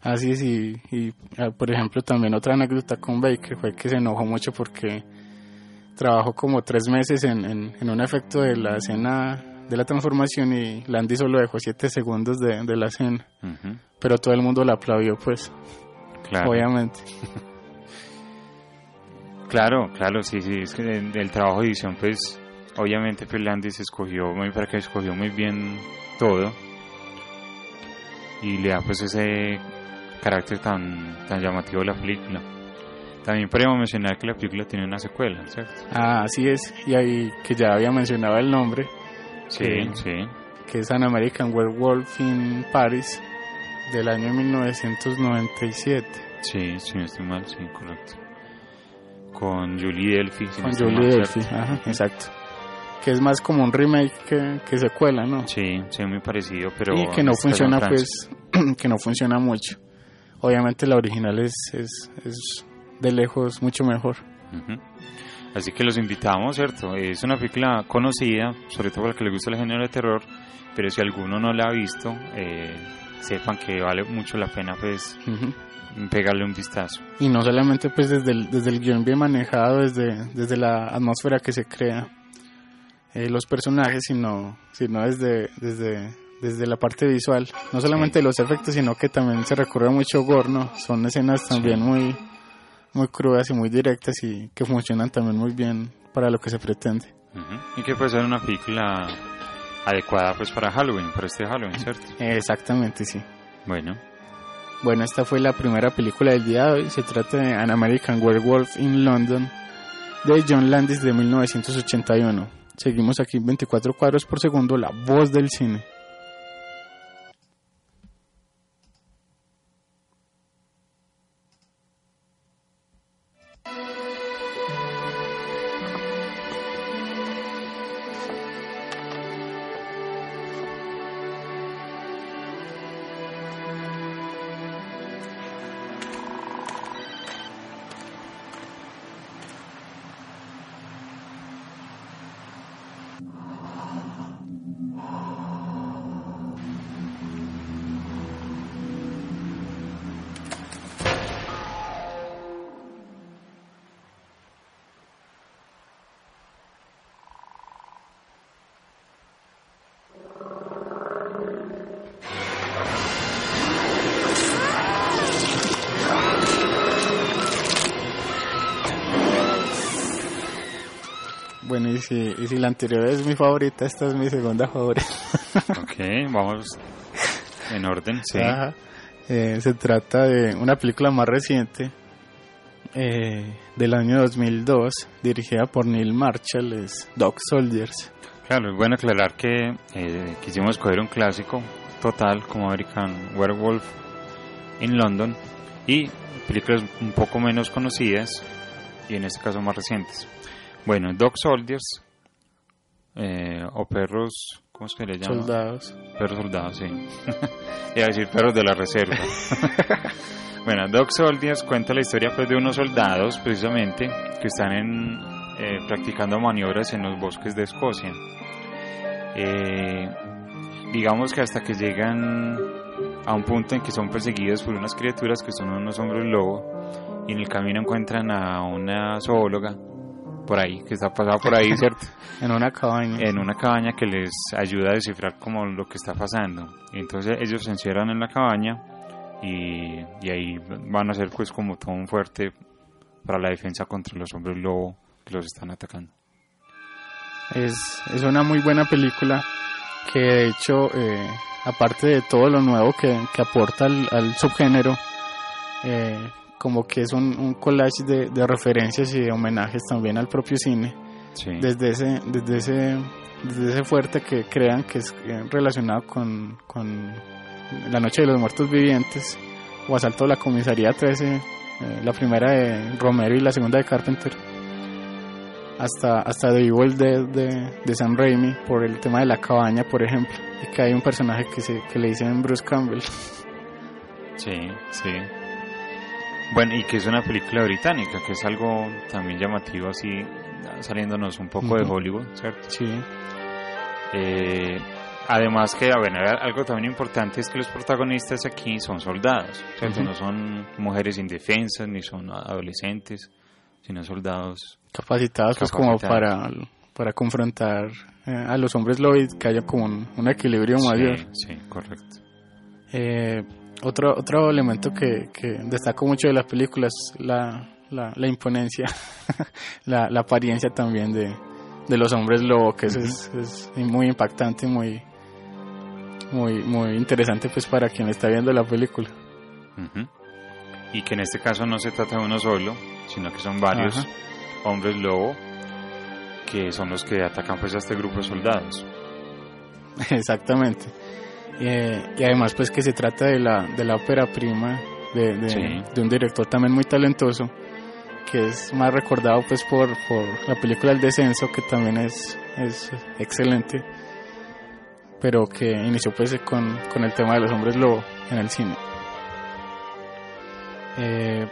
así es y, y ah, por ejemplo también otra anécdota con Baker fue que se enojó mucho porque trabajó como tres meses en, en, en un efecto de la escena de la transformación y Landy solo dejó siete segundos de, de la escena. Pero todo el mundo la aplaudió pues. Claro. obviamente. <laughs> Claro, claro, sí, sí, es que del trabajo de edición, pues, obviamente, pues Landis escogió, muy para que escogió muy bien todo. Y le da pues ese carácter tan, tan llamativo a la película. También podríamos mencionar que la película tiene una secuela, ¿cierto? Ah, así es. Y ahí que ya había mencionado el nombre. Sí, que, sí. Que es An American Werewolf in Paris del año 1997. Sí, sí, no estoy mal, sí, correcto. Con Julie Delphi. si no Con estoy Julie mal, Delphi, ¿cierto? ajá, exacto. Que es más como un remake que, que secuela, ¿no? Sí, sí, muy parecido, pero... y que no funciona, pues, <clears throat> que no funciona mucho. Obviamente la original es, es, es de lejos mucho mejor. Ujú. Así que los invitamos, ¿cierto? Es una película conocida, sobre todo para que le gusta el género de terror, pero si alguno no la ha visto, eh, sepan que vale mucho la pena, pues, Ujú. pegarle un vistazo. Y no solamente pues desde el, desde el guion bien manejado, desde, desde la atmósfera que se crea, eh, los personajes, sino, sino desde, desde, desde la parte visual. No solamente los efectos, sino que también se recurre mucho gore, ¿no? Son escenas también muy, muy crudas y muy directas y que funcionan también muy bien para lo que se pretende. Ujú. Y que puede ser una película adecuada, pues, para Halloween, para este Halloween, ¿cierto? Exactamente, sí. Bueno, Bueno, esta fue la primera película del día de hoy. Se trata de An American Werewolf in London de John Landis de 1981. Seguimos aquí 24 cuadros por segundo, la voz del cine. Bueno, y si, y si la anterior es mi favorita, esta es mi segunda favorita. <laughs> ok, vamos en orden, sí. Ajá. Eh, se trata de una película más reciente eh, del año 2002, dirigida por Neil Marshall, es Dog Soldiers. Claro, es bueno aclarar que eh, quisimos coger un clásico total como American Werewolf in London y películas un poco menos conocidas y en este caso más recientes. Bueno, Dog Soldiers eh, o perros, ¿cómo se le llama? Soldados. Perros soldados, sí. <laughs> Iba a decir perros de la reserva. <laughs> bueno, Dog Soldiers cuenta la historia pues, de unos soldados precisamente que están en, eh, practicando maniobras en los bosques de Escocia. Eh, digamos que hasta que llegan a un punto en que son perseguidos por unas criaturas que son unos hombres lobo y en el camino encuentran a una zoóloga por ahí, que está pasado por ahí, ¿cierto? <laughs> en una cabaña. En una cabaña que les ayuda a descifrar como lo que está pasando. Entonces ellos se encierran en la cabaña y, y ahí van a ser pues como todo un fuerte para la defensa contra los hombres lobo que los están atacando. Es, es una muy buena película que de hecho, eh, aparte de todo lo nuevo que, que aporta al, al subgénero, eh, como que es un, un collage de, de, referencias y de homenajes también al propio cine. Sí. Desde, ese, desde, ese, desde ese fuerte que crean que es eh, relacionado con, con La Noche de los Muertos Vivientes o Asalto a la Comisaría 13, eh, la primera de Romero y la segunda de Carpenter hasta, hasta The Evil Dead de, de Sam Raimi por el tema de la cabaña, por ejemplo, y que hay un personaje que, se, que le dicen Bruce Campbell. Sí, sí. Bueno, y que es una película británica, que es algo también llamativo, así saliéndonos un poco uh -huh. de Hollywood, ¿cierto? Sí. Eh, además que, ver, algo también importante es que los protagonistas aquí son soldados, ¿cierto? Uh -huh. No son mujeres indefensas, ni son adolescentes, sino soldados capacitados, pues como para, para confrontar eh, a los hombres Lloyd, que haya como un, un equilibrio sí, mayor. Sí, correcto. Eh, otro, otro elemento que, que destaco mucho de las películas la, la, la imponencia, <laughs> la, la, apariencia también de, de los hombres lobo, que uh -huh. es, es, muy impactante, muy, muy, muy interesante pues para quien está viendo la película. Uh -huh. Y que en este caso no se trata de uno solo, sino que son varios hombres lobo que son los que atacan pues a este grupo de soldados. <laughs> Exactamente. Eh, y además pues que se trata de la, de la ópera prima de, de, sí. de, un director también muy talentoso que es más recordado pues por, por la película El Descenso que también es, es excelente pero que inició pues con, con el tema de los hombres lobo en el cine. Eh,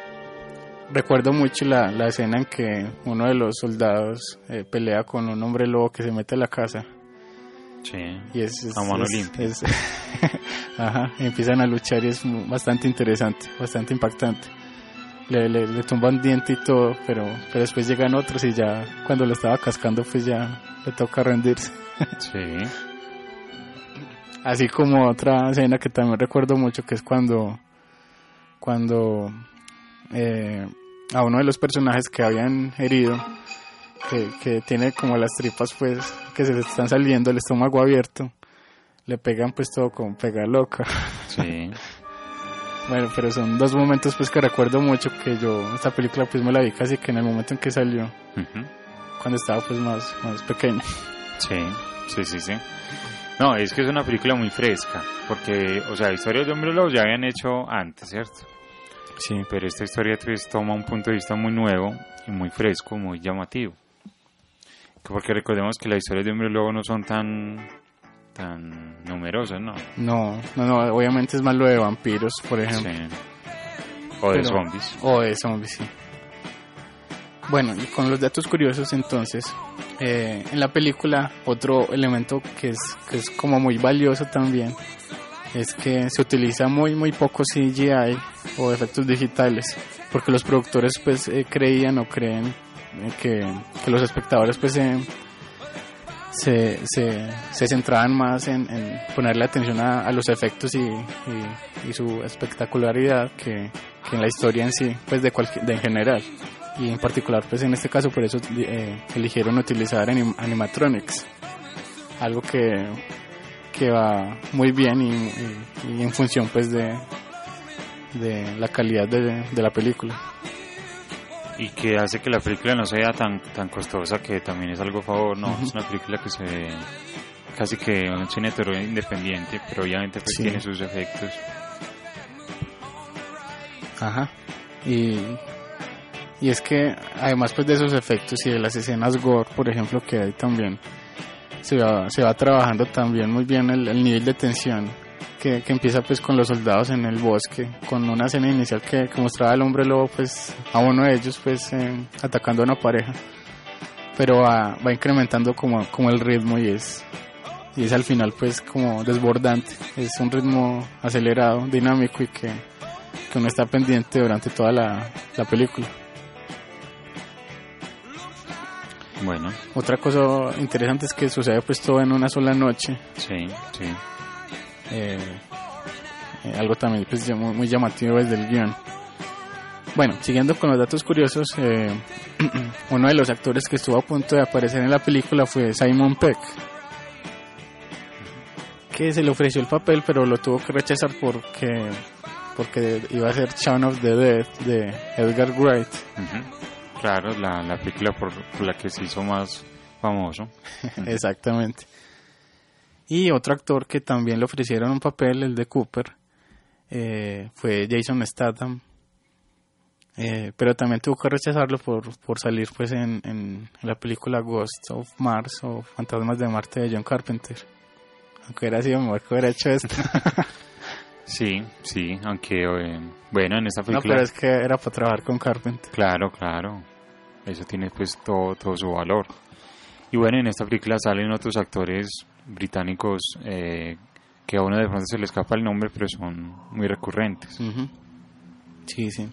recuerdo mucho la, la, escena en que uno de los soldados eh, pelea con un hombre lobo que se mete a la casa. Sí, y es, es a mano es, <laughs> Ajá, empiezan a luchar y es bastante interesante, bastante impactante. Le, le, le tumban diente y todo, pero, pero después llegan otros y ya cuando lo estaba cascando pues ya le toca rendirse. <laughs> Sí. Así como otra escena que también recuerdo mucho que es cuando cuando eh, a uno de los personajes que habían herido, que, que, tiene como las tripas pues que se le están saliendo, el estómago abierto, le pegan pues todo como pega loca. Sí. <laughs> bueno, pero son dos momentos pues que recuerdo mucho que yo esta película pues me la vi casi que en el momento en que salió, uh -huh. cuando estaba pues más, más pequeño. Sí, sí, sí, sí. No, es que es una película muy fresca, porque, o sea, historias de hombres lobos ya habían hecho antes, ¿cierto? Sí. Pero esta historia pues, toma un punto de vista muy nuevo y muy fresco, muy llamativo. Porque recordemos que las historias de hombres lobo no son tan tan numerosas, ¿no? No, no, no, obviamente es más lo de vampiros, por ejemplo. Sí. O de Pero, zombies. O de zombies, sí. Bueno, y con los datos curiosos entonces, eh, en la película otro elemento que es, que es como muy valioso también es que se utiliza muy muy poco CGI o efectos digitales porque los productores pues eh, creían o creen que, que, los espectadores pues eh, se, se, se, centraban más en, en ponerle atención a, los efectos y, su espectacularidad que, en la historia en sí pues de, cualquier, de en general. Y en particular pues en este caso por eso eh, eligieron utilizar anim animatronics. Algo que, que va muy bien y, en función pues de, de la calidad de, la película y que hace que la película no sea tan tan costosa que también es algo a favor no uh -huh. es una película que se ve casi que un cine independiente pero obviamente pues sí. tiene sus efectos ajá y y es que además pues de esos efectos y de las escenas gore por ejemplo que hay también se va, se va trabajando también muy bien el, el nivel de tensión que, que, empieza pues con los soldados en el bosque con una escena inicial que, que mostraba al hombre lobo pues a uno de ellos pues eh, atacando a una pareja pero va, va incrementando como, como el ritmo y es y es al final pues como desbordante es un ritmo acelerado dinámico y que, que uno está pendiente durante toda la, la película Bueno. Otra cosa interesante es que sucede pues todo en una sola noche. Sí, sí. Eh, eh, algo también pues, muy, muy llamativo desde el guion. Bueno, siguiendo con los datos curiosos, eh, <clears throat> uno de los actores que estuvo a punto de aparecer en la película fue Simon Peck, que se le ofreció el papel, pero lo tuvo que rechazar porque porque iba a ser Shaun of the Dead de Edgar Wright. Claro, la, la película por, por, la que se hizo más famoso. <laughs> Exactamente. Y otro actor que también le ofrecieron un papel, el de Cooper, eh, fue Jason Statham. Eh, pero también tuvo que rechazarlo por, por salir pues en, en la película Ghost of Mars o Fantasmas de Marte de John Carpenter. Aunque hubiera sido mejor que hubiera hecho esto. <laughs> Sí, sí, aunque eh, bueno, en esta película... No, pero es que era para trabajar con Carpenter. Claro, claro. Eso tiene pues todo, todo su valor. Y bueno, en esta película salen otros actores británicos eh, que a uno de pronto se le escapa el nombre, pero son muy recurrentes. Uh -huh. Sí, sí.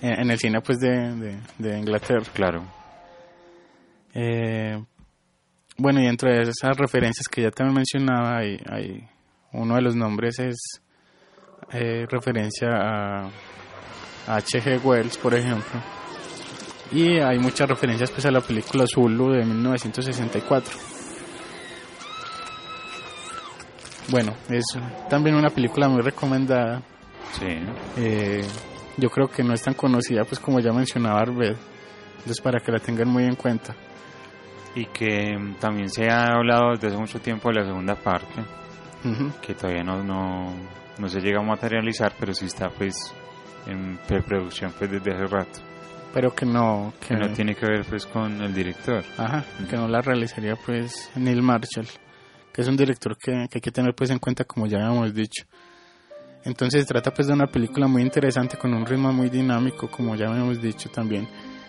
En, en, el cine pues de, de, de Inglaterra. Claro. Eh, bueno, y dentro de esas referencias que ya te mencionaba, hay, hay uno de los nombres es eh, referencia a H.G. Wells, por ejemplo. Y hay muchas referencias pues, a la película Zulu de 1964. Bueno, es también una película muy recomendada. Sí. Eh, yo creo que no es tan conocida, pues como ya mencionaba Arbed. Entonces, para que la tengan muy en cuenta. Y que también se ha hablado desde hace mucho tiempo de la segunda parte. Uh -huh. que todavía no, no, no, se llega a materializar, pero sí está pues en preproducción pues desde hace rato. Pero que no... Que, que no tiene que ver pues con el director. Ajá, uh -huh. que no la realizaría pues Neil Marshall, que es un director que, que hay que tener pues en cuenta como ya habíamos dicho. Entonces se trata pues de una película muy interesante con un ritmo muy dinámico, como ya habíamos dicho también,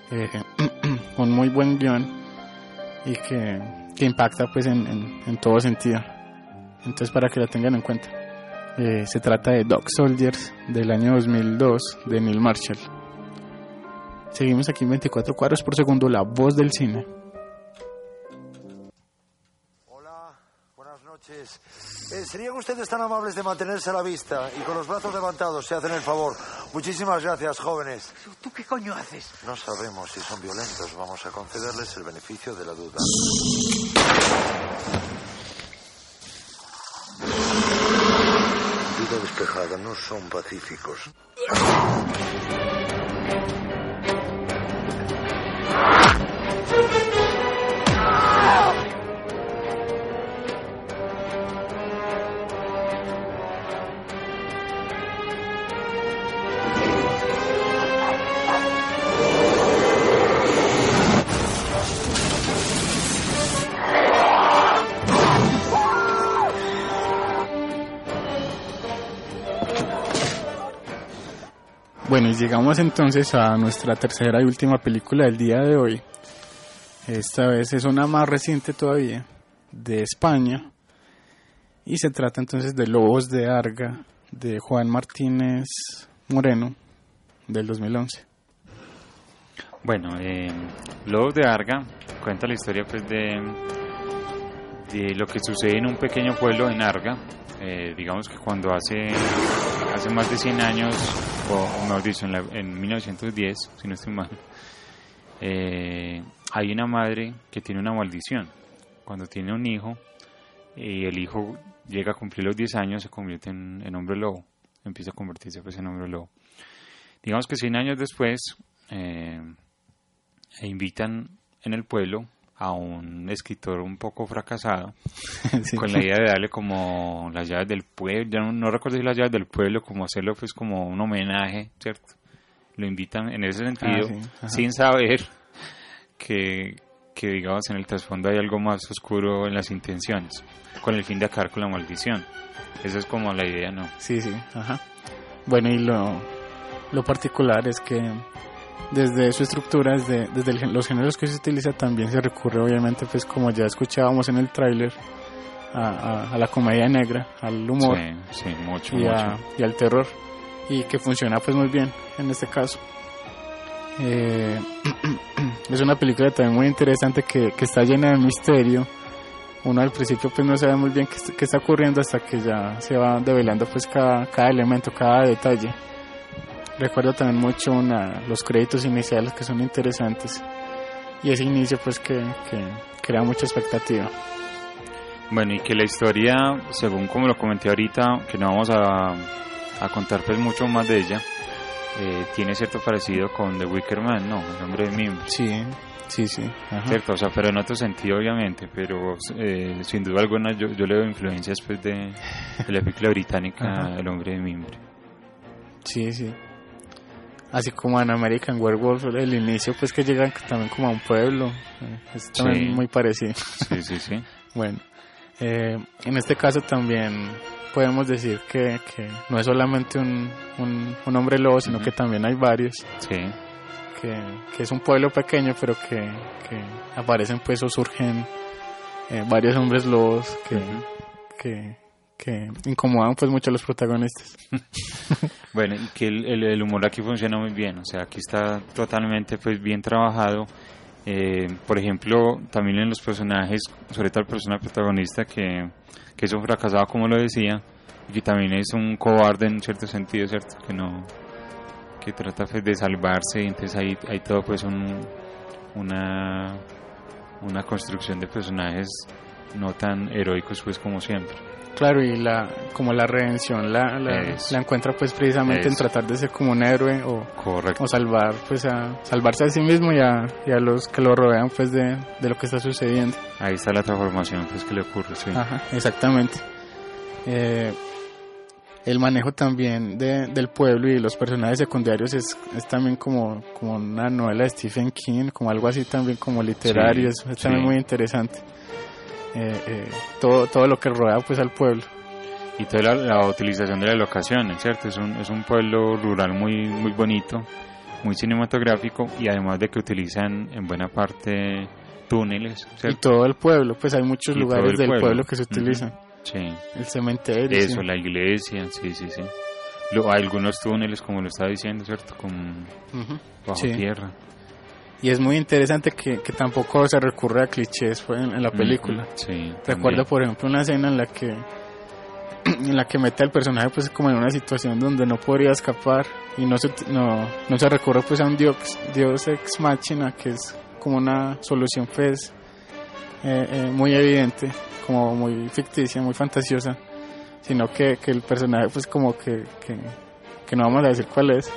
eh, <clears throat> con muy buen guion y que, que impacta pues en, en, en todo sentido. Entonces, para que la tengan en cuenta. Eh, se trata de Dog Soldiers del año 2002 de Neil Marshall. Seguimos aquí en 24 cuadros por segundo, la voz del cine. Noches. Eh, ¿Serían ustedes tan amables de mantenerse a la vista y con los brazos levantados, si hacen el favor? Muchísimas gracias, jóvenes. ¿Tú qué coño haces? No sabemos si son violentos. Vamos a concederles el beneficio de la duda. Vida despejada, no son pacíficos. Bueno, y llegamos entonces a nuestra tercera y última película del día de hoy. Esta vez es una más reciente todavía, de España. Y se trata entonces de Lobos de Arga, de Juan Martínez Moreno, del 2011. Bueno, eh, Lobos de Arga cuenta la historia pues de, lo que sucede en un pequeño pueblo en Arga, eh, digamos que cuando hace, hace más de 100 años, o, mejor dicho, en, la, en 1910, si no estoy mal, eh, hay una madre que tiene una maldición. Cuando tiene un hijo y el hijo llega a cumplir los 10 años, se convierte en, hombre lobo, empieza a convertirse pues, en hombre lobo. Digamos que 100 años después, eh, invitan en el pueblo a un escritor un poco fracasado <laughs> sí. con la idea de darle como las llaves del pueblo, ya no, no, recuerdo si las llaves del pueblo, como hacerlo pues como un homenaje, ¿cierto? Lo invitan en ese sentido, ah, sí. sin saber que, que digamos en el trasfondo hay algo más oscuro en las intenciones, con el fin de acabar con la maldición. Esa es como la idea, ¿no? Sí, sí, ajá. Bueno, y lo, lo particular es que desde su estructura, desde, desde el, los géneros que se utiliza, también se recurre, obviamente, pues como ya escuchábamos en el tráiler, a, a, a, la comedia negra, al humor sí, sí, mucho, y, mucho. A, y, al terror, y que funciona pues muy bien en este caso. Eh, <clears throat> es una película también muy interesante que, que, está llena de misterio. Uno al principio pues no sabe muy bien qué, qué, está ocurriendo hasta que ya se va develando pues cada, cada elemento, cada detalle. Recuerdo también mucho una, los créditos iniciales que son interesantes y ese inicio pues que, que crea mucha expectativa. Bueno, y que la historia, según como lo comenté ahorita, que no vamos a, a contar pues mucho más de ella, eh, tiene cierto parecido con The Wicker Man, ¿no? El hombre de mimbre. Sí, sí, sí. Ajá. Cierto, o sea, pero en otro sentido obviamente, pero eh, sin duda alguna yo, yo le veo influencias pues de, de la película británica. El hombre de mimbre. Sí, sí. Así como en American Werewolf, el inicio pues que llegan también como a un pueblo, es también Sí. muy parecido. Sí, sí, sí. <laughs> Bueno, eh, en este caso también podemos decir que, que no es solamente un, un, un hombre lobo, sino que también hay varios. Sí. Que, que es un pueblo pequeño, pero que, que aparecen pues o surgen eh, varios hombres lobos que, que, que incomodan pues mucho a los protagonistas. <laughs> Bueno, y que el, el, el humor aquí funciona muy bien, o sea, aquí está totalmente pues bien trabajado. Eh, por ejemplo, también en los personajes, sobre todo el personaje protagonista que, que es un fracasado, como lo decía, y que también es un cobarde en cierto sentido, ¿cierto? Que no que trata pues, de salvarse, entonces hay, hay todo pues un, una, una construcción de personajes no tan heroicos pues como siempre. Claro, y la como la redención la, la, encuentra pues precisamente en tratar de ser como un héroe o, Correcto. o salvar pues a salvarse a sí mismo y a, y a los que lo rodean pues de, de lo que está sucediendo. Ahí está la transformación pues que le ocurre, sí. Ajá, exactamente. Eh, el manejo también de, del pueblo y de los personajes secundarios es, es también como, como una novela de Stephen King, como algo así también como literario, Sí, es, es también muy interesante. Eh, eh, todo, todo lo que rodea pues al pueblo. y toda la, la utilización de las locaciones, ¿cierto? Es un, es un pueblo rural muy, muy bonito, muy cinematográfico y además de que utilizan en buena parte túneles, Y ¿cierto? todo el pueblo, pues hay muchos Y lugares el del pueblo. pueblo. que se utilizan. Sí, El cementerio. eso, sí. la iglesia, sí, sí, sí. Lo, algunos túneles, como lo estaba diciendo, ¿cierto? Ujú. bajo Sí. tierra. Y es muy interesante que, que tampoco se recurre a clichés pues, en, en la película. Sí, Recuerdo, por ejemplo, una escena en la que <clears throat> en la que mete al personaje pues como en una situación donde no podría escapar y no se no, no se recurre pues a un dios dios ex machina que es como una solución pues eh, eh, muy evidente como muy ficticia muy fantasiosa sino que, que el personaje pues como que, que, que no vamos a decir cuál es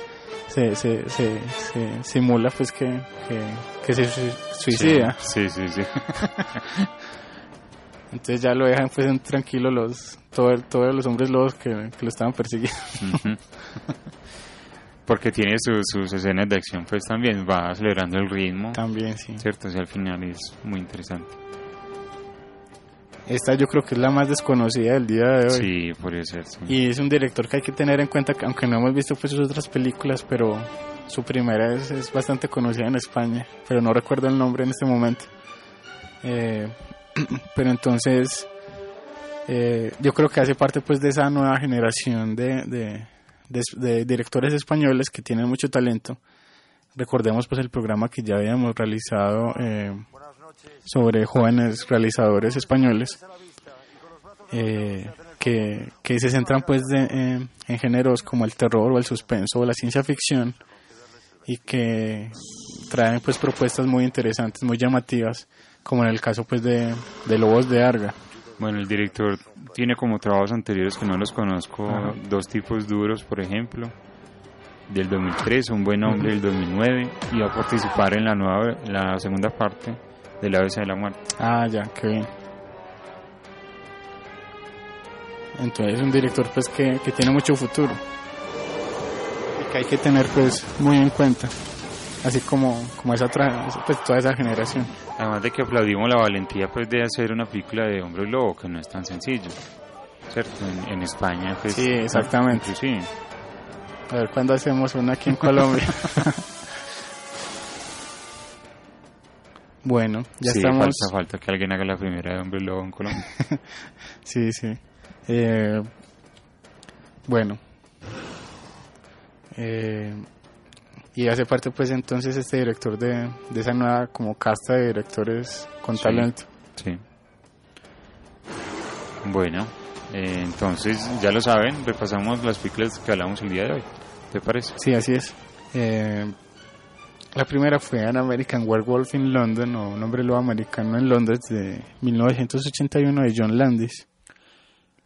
se, se, se, se simula pues que, que, que se sui- suicida Sí, sí, sí. <laughs> entonces ya lo dejan pues tranquilo los todos todos los hombres lobos que, que lo estaban persiguiendo. Porque tiene su- sus escenas de acción, pues también va acelerando el ritmo. También, sí. ¿Cierto? O sea, al final es muy interesante. Esta yo creo que es la más desconocida del día de hoy. Sí, podría ser, sí. Y es un director que hay que tener en cuenta, que aunque no hemos visto pues sus otras películas, pero su primera es, es bastante conocida en España, pero no recuerdo el nombre en este momento. Eh, <clears throat> pero entonces eh, yo creo que hace parte pues de esa nueva generación de, de, de- de directores españoles que tienen mucho talento. Recordemos pues el programa que ya habíamos realizado eh, sobre jóvenes realizadores españoles eh, que, que se centran pues de- en- en géneros como el terror o el suspenso o la ciencia ficción y que traen pues propuestas muy interesantes, muy llamativas, como en el caso pues de, de Lobos de Arga. Bueno, el director tiene como trabajos anteriores que no los conozco, Ajá. dos tipos duros, por ejemplo, del 2003, Un buen hombre del 2009, y va a participar en la nueva, la segunda parte de La Besa de la Muerte. Ah, ya, qué bien. Entonces es un director pues que, que tiene mucho futuro y que hay que tener pues muy en cuenta, así como, como esa otra, pues toda esa generación. Además de que aplaudimos la valentía pues de hacer una película de hombre lobo, que no es tan sencillo, ¿cierto? En, en España pues... Sí, exactamente. Sí, A ver cuándo hacemos una aquí en Colombia. <laughs> bueno, ya sí, estamos. falta, falta que alguien haga la primera de hombre lobo en Colombia. <laughs> Sí, sí. Eh, bueno. Eh, y hace parte pues entonces este director de, de esa nueva como casta de directores con Sí. talento. Sí. Bueno, eh, entonces ya lo saben, repasamos las películas que hablamos el día de hoy. ¿Te parece? Sí, así es. Eh, la primera fue An American Werewolf in London o Un hombre lobo americano en Londres de 1981 de John Landis.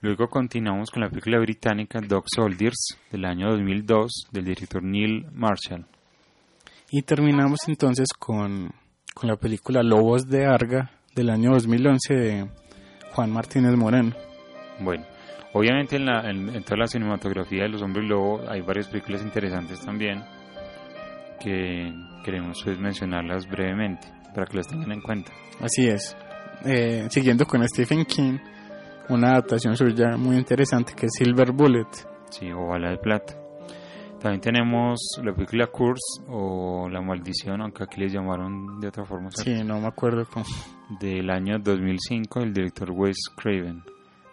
Luego continuamos con la película británica Dog Soldiers del año 2002 del director Neil Marshall. Y terminamos entonces con, con la película Lobos de Arga del año 2011 de Juan Martínez Moreno. Bueno, obviamente en, la, en, en toda la cinematografía de los hombres lobo hay varias películas interesantes también que queremos pues, mencionarlas brevemente para que las tengan en cuenta. Así es. Eh, siguiendo con Stephen King, una adaptación suya muy interesante que es Silver Bullet. Sí, o Bala de Plata. También tenemos la película Curse o La Maldición, aunque aquí les llamaron de otra forma. ¿cierto? Sí, no me acuerdo cómo. Del año 2005, el director Wes Craven.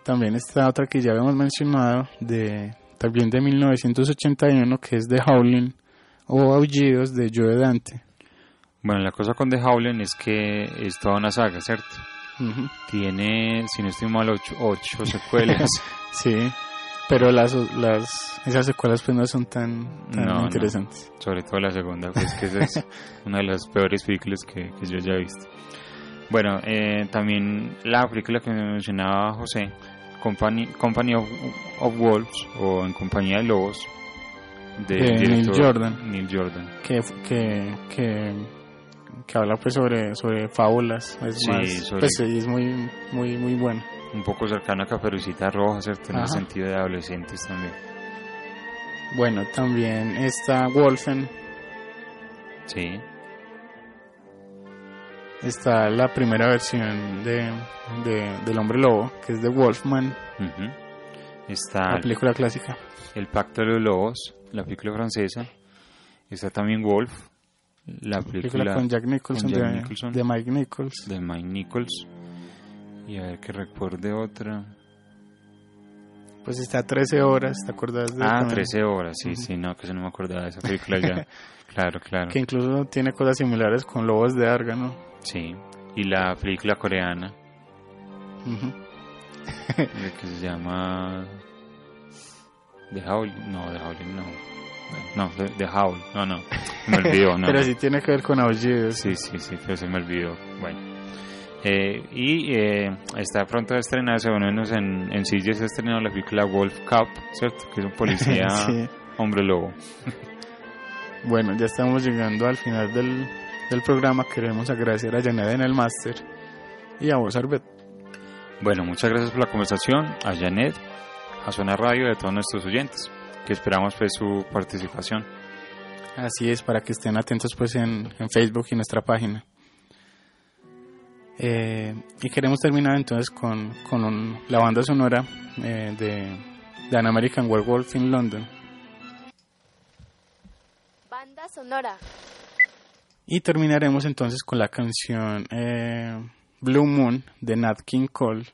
También está otra que ya habíamos mencionado, de también de 1981, que es The Howling o Aullidos de Joe Dante. Bueno, la cosa con The Howling es que es toda una saga, ¿cierto? Tiene, si no estoy mal, ocho, ocho <laughs> secuelas. Sí, pero las, las esas secuelas pues no son tan, tan No, no. interesantes. Sobre todo la segunda, pues que esa es <laughs> una de las peores películas que, que yo ya he visto. Bueno, eh, también la película que me mencionaba José, Company, Company of, of Wolves o En Compañía de Lobos, De Neil Jordan. Neil Jordan. Que, que, que, que habla pues sobre, sobre fábulas. Es Sí, más, sobre- pues es muy, muy, muy bueno. Un poco cercana a Caperucita Roja, ¿cierto? En el sentido de adolescentes también. Bueno, también está Wolfen, Sí, está la primera versión de, de- del Hombre Lobo, que es de Wolfman. Está la película clásica. El Pacto de los Lobos, la película francesa. Está también Wolf, la película, película con Jack Nicholson, con Jack de, Nicholson. de Mike Nichols. de Mike Nichols. Y a ver que recuerde otra. Pues está 13 horas, ¿te acuerdas de Ah, también? 13 horas, sí, sí, no, que se no me acordaba de esa película ya. <laughs> claro, claro. Que incluso tiene cosas similares con Lobos de Arga, ¿no? Sí. Y la película coreana, eh, <laughs> que se llama. The Howl. No, The Howling, no. No, The, The Howl. No, no. Me olvidó, no. <laughs> Pero no. sí tiene que ver con aullidos. Sí, sí, sí, pero se me olvidó. Bueno. Eh, y eh, está pronto a estrenarse, bueno, menos en, en ya se ha estrenado la película Wolf Cup, ¿cierto? Que es un <laughs> policía Sí. hombre lobo. Bueno, ya estamos llegando al final del, del programa. Queremos agradecer a Janet en el máster y a vos, Arbet. Bueno, muchas gracias por la conversación, a Janet, a Zona Radio y a todos nuestros oyentes, que esperamos pues su participación. Así es, para que estén atentos pues en, en Facebook y nuestra página. Eh, y queremos terminar entonces con, con un- la banda sonora eh, de, de An American Werewolf in London. Banda sonora. Y terminaremos entonces con la canción eh, Blue Moon de Nat King Cole.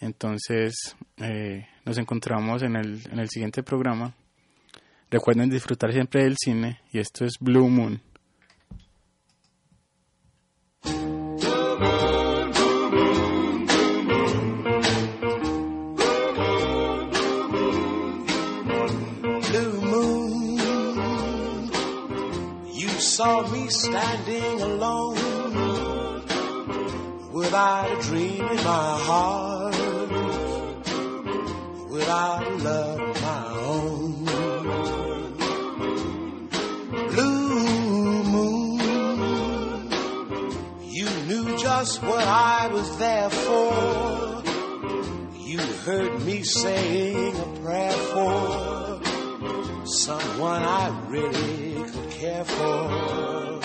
Entonces eh, nos encontramos en el, en el siguiente programa. Recuerden disfrutar siempre del cine y esto es Blue Moon. blue moon. You saw me standing alone without a dream in my heart, without love of my own. Blue moon, you knew just what I was there for. You heard me saying a prayer for someone I really could care for.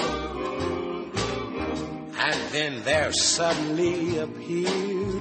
And then there suddenly appeared